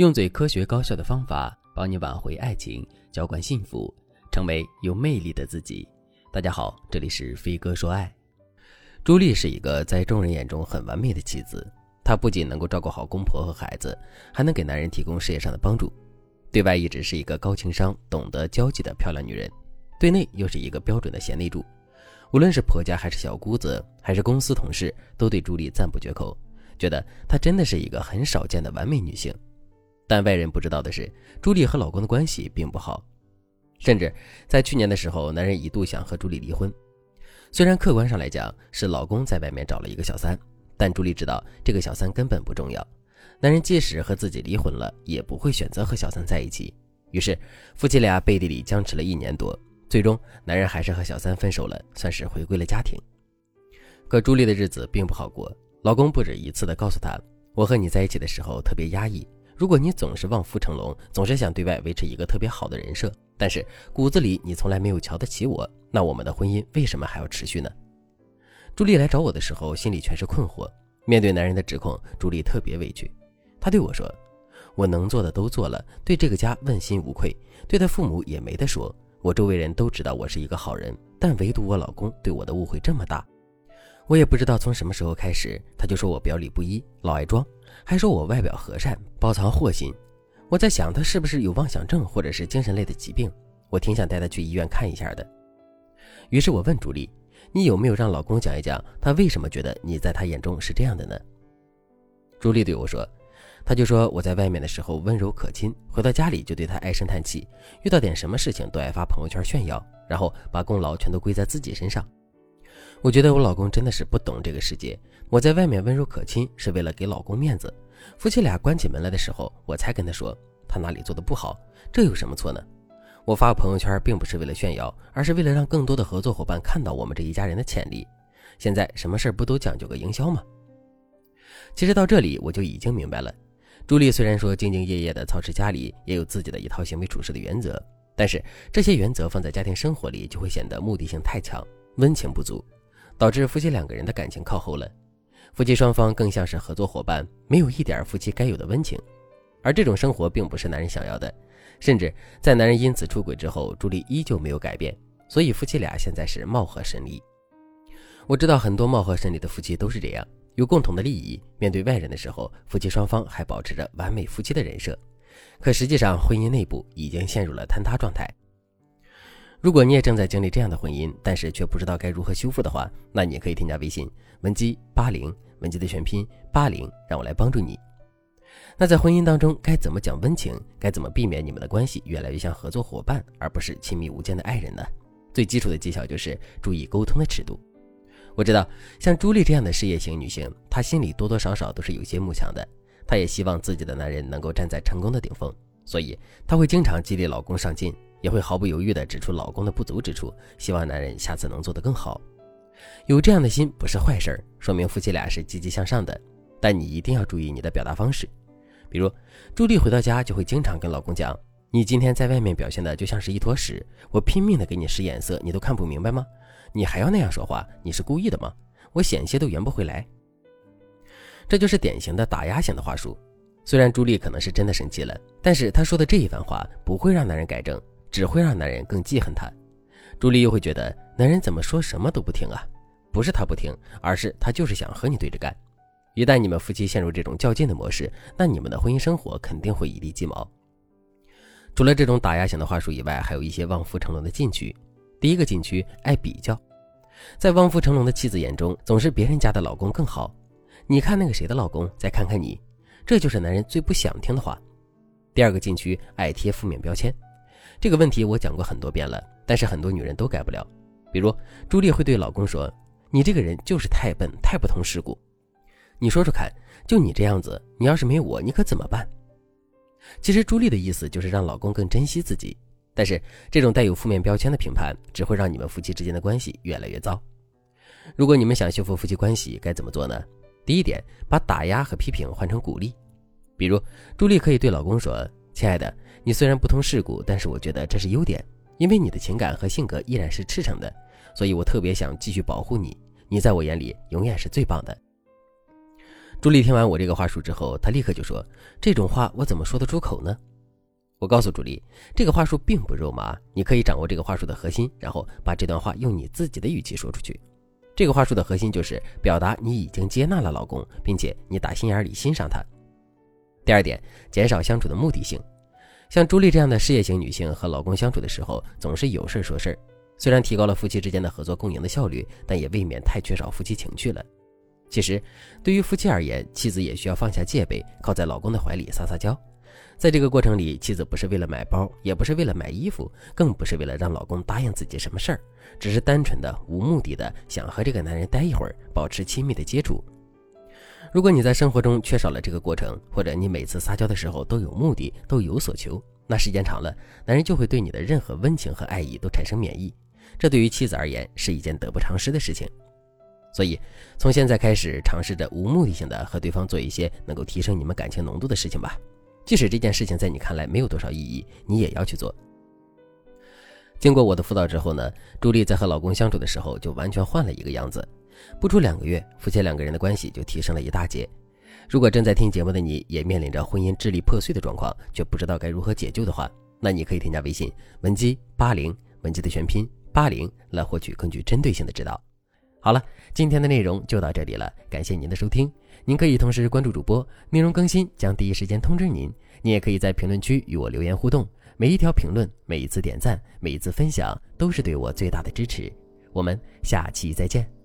用最科学高效的方法帮你挽回爱情，浇灌幸福，成为有魅力的自己。大家好，这里是飞哥说爱。朱莉是一个在众人眼中很完美的妻子，她不仅能够照顾好公婆和孩子，还能给男人提供事业上的帮助。对外一直是一个高情商、懂得交际的漂亮女人，对内又是一个标准的贤内助。无论是婆家还是小姑子，还是公司同事，都对朱莉赞不绝口，觉得她真的是一个很少见的完美女性。但外人不知道的是，朱莉和老公的关系并不好，甚至在去年的时候，男人一度想和朱莉离婚。虽然客观上来讲是老公在外面找了一个小三，但朱莉知道这个小三根本不重要，男人即使和自己离婚了，也不会选择和小三在一起。于是夫妻俩背地里僵持了一年多，最终男人还是和小三分手了，算是回归了家庭。可朱莉的日子并不好过，老公不止一次的告诉她：“我和你在一起的时候特别压抑。”如果你总是望夫成龙，总是想对外维持一个特别好的人设，但是骨子里你从来没有瞧得起我，那我们的婚姻为什么还要持续呢？朱莉来找我的时候，心里全是困惑。面对男人的指控，朱莉特别委屈。她对我说：“我能做的都做了，对这个家问心无愧，对他父母也没得说。我周围人都知道我是一个好人，但唯独我老公对我的误会这么大。我也不知道从什么时候开始，他就说我表里不一，老爱装。”还说我外表和善，包藏祸心。我在想他是不是有妄想症或者是精神类的疾病？我挺想带他去医院看一下的。于是我问朱莉：“你有没有让老公讲一讲，他为什么觉得你在他眼中是这样的呢？”朱莉对我说：“他就说我在外面的时候温柔可亲，回到家里就对他唉声叹气，遇到点什么事情都爱发朋友圈炫耀，然后把功劳全都归在自己身上。”我觉得我老公真的是不懂这个世界。我在外面温柔可亲，是为了给老公面子。夫妻俩关起门来的时候，我才跟他说他哪里做的不好，这有什么错呢？我发朋友圈并不是为了炫耀，而是为了让更多的合作伙伴看到我们这一家人的潜力。现在什么事不都讲究个营销吗？其实到这里我就已经明白了。朱莉虽然说兢兢业业的操持家里，也有自己的一套行为处事的原则，但是这些原则放在家庭生活里，就会显得目的性太强，温情不足。导致夫妻两个人的感情靠后了，夫妻双方更像是合作伙伴，没有一点夫妻该有的温情，而这种生活并不是男人想要的，甚至在男人因此出轨之后，朱莉依旧没有改变，所以夫妻俩现在是貌合神离。我知道很多貌合神离的夫妻都是这样，有共同的利益，面对外人的时候，夫妻双方还保持着完美夫妻的人设，可实际上婚姻内部已经陷入了坍塌状态。如果你也正在经历这样的婚姻，但是却不知道该如何修复的话，那你可以添加微信文姬八零，文姬的全拼八零，让我来帮助你。那在婚姻当中该怎么讲温情？该怎么避免你们的关系越来越像合作伙伴，而不是亲密无间的爱人呢？最基础的技巧就是注意沟通的尺度。我知道像朱莉这样的事业型女性，她心里多多少少都是有些慕强的，她也希望自己的男人能够站在成功的顶峰，所以她会经常激励老公上进。也会毫不犹豫地指出老公的不足之处，希望男人下次能做得更好。有这样的心不是坏事儿，说明夫妻俩是积极向上的。但你一定要注意你的表达方式，比如朱莉回到家就会经常跟老公讲：“你今天在外面表现的就像是一坨屎，我拼命的给你使眼色，你都看不明白吗？你还要那样说话，你是故意的吗？我险些都圆不回来。”这就是典型的打压型的话术。虽然朱莉可能是真的生气了，但是她说的这一番话不会让男人改正。只会让男人更记恨她，朱莉又会觉得男人怎么说什么都不听啊？不是他不听，而是他就是想和你对着干。一旦你们夫妻陷入这种较劲的模式，那你们的婚姻生活肯定会一地鸡毛。除了这种打压型的话术以外，还有一些望夫成龙的禁区。第一个禁区，爱比较，在望夫成龙的妻子眼中，总是别人家的老公更好。你看那个谁的老公，再看看你，这就是男人最不想听的话。第二个禁区，爱贴负面标签。这个问题我讲过很多遍了，但是很多女人都改不了。比如朱莉会对老公说：“你这个人就是太笨，太不通世故。”你说说看，就你这样子，你要是没我，你可怎么办？其实朱莉的意思就是让老公更珍惜自己，但是这种带有负面标签的评判，只会让你们夫妻之间的关系越来越糟。如果你们想修复夫妻关系，该怎么做呢？第一点，把打压和批评换成鼓励。比如朱莉可以对老公说：“亲爱的。”你虽然不通世故，但是我觉得这是优点，因为你的情感和性格依然是赤诚的，所以我特别想继续保护你。你在我眼里永远是最棒的。朱莉听完我这个话术之后，她立刻就说：“这种话我怎么说得出口呢？”我告诉朱莉，这个话术并不肉麻，你可以掌握这个话术的核心，然后把这段话用你自己的语气说出去。这个话术的核心就是表达你已经接纳了老公，并且你打心眼里欣赏他。第二点，减少相处的目的性。像朱莉这样的事业型女性和老公相处的时候，总是有事儿说事儿，虽然提高了夫妻之间的合作共赢的效率，但也未免太缺少夫妻情趣了。其实，对于夫妻而言，妻子也需要放下戒备，靠在老公的怀里撒撒娇。在这个过程里，妻子不是为了买包，也不是为了买衣服，更不是为了让老公答应自己什么事儿，只是单纯的、无目的的想和这个男人待一会儿，保持亲密的接触。如果你在生活中缺少了这个过程，或者你每次撒娇的时候都有目的、都有所求，那时间长了，男人就会对你的任何温情和爱意都产生免疫。这对于妻子而言是一件得不偿失的事情。所以，从现在开始，尝试着无目的性的和对方做一些能够提升你们感情浓度的事情吧。即使这件事情在你看来没有多少意义，你也要去做。经过我的辅导之后呢，朱莉在和老公相处的时候就完全换了一个样子。不出两个月，夫妻两个人的关系就提升了一大截。如果正在听节目的你也面临着婚姻支离破碎的状况，却不知道该如何解救的话，那你可以添加微信文姬八零，文姬的全拼八零，来获取更具针对性的指导。好了，今天的内容就到这里了，感谢您的收听。您可以同时关注主播，内容更新将第一时间通知您。您也可以在评论区与我留言互动，每一条评论、每一次点赞、每一次分享，都是对我最大的支持。我们下期再见。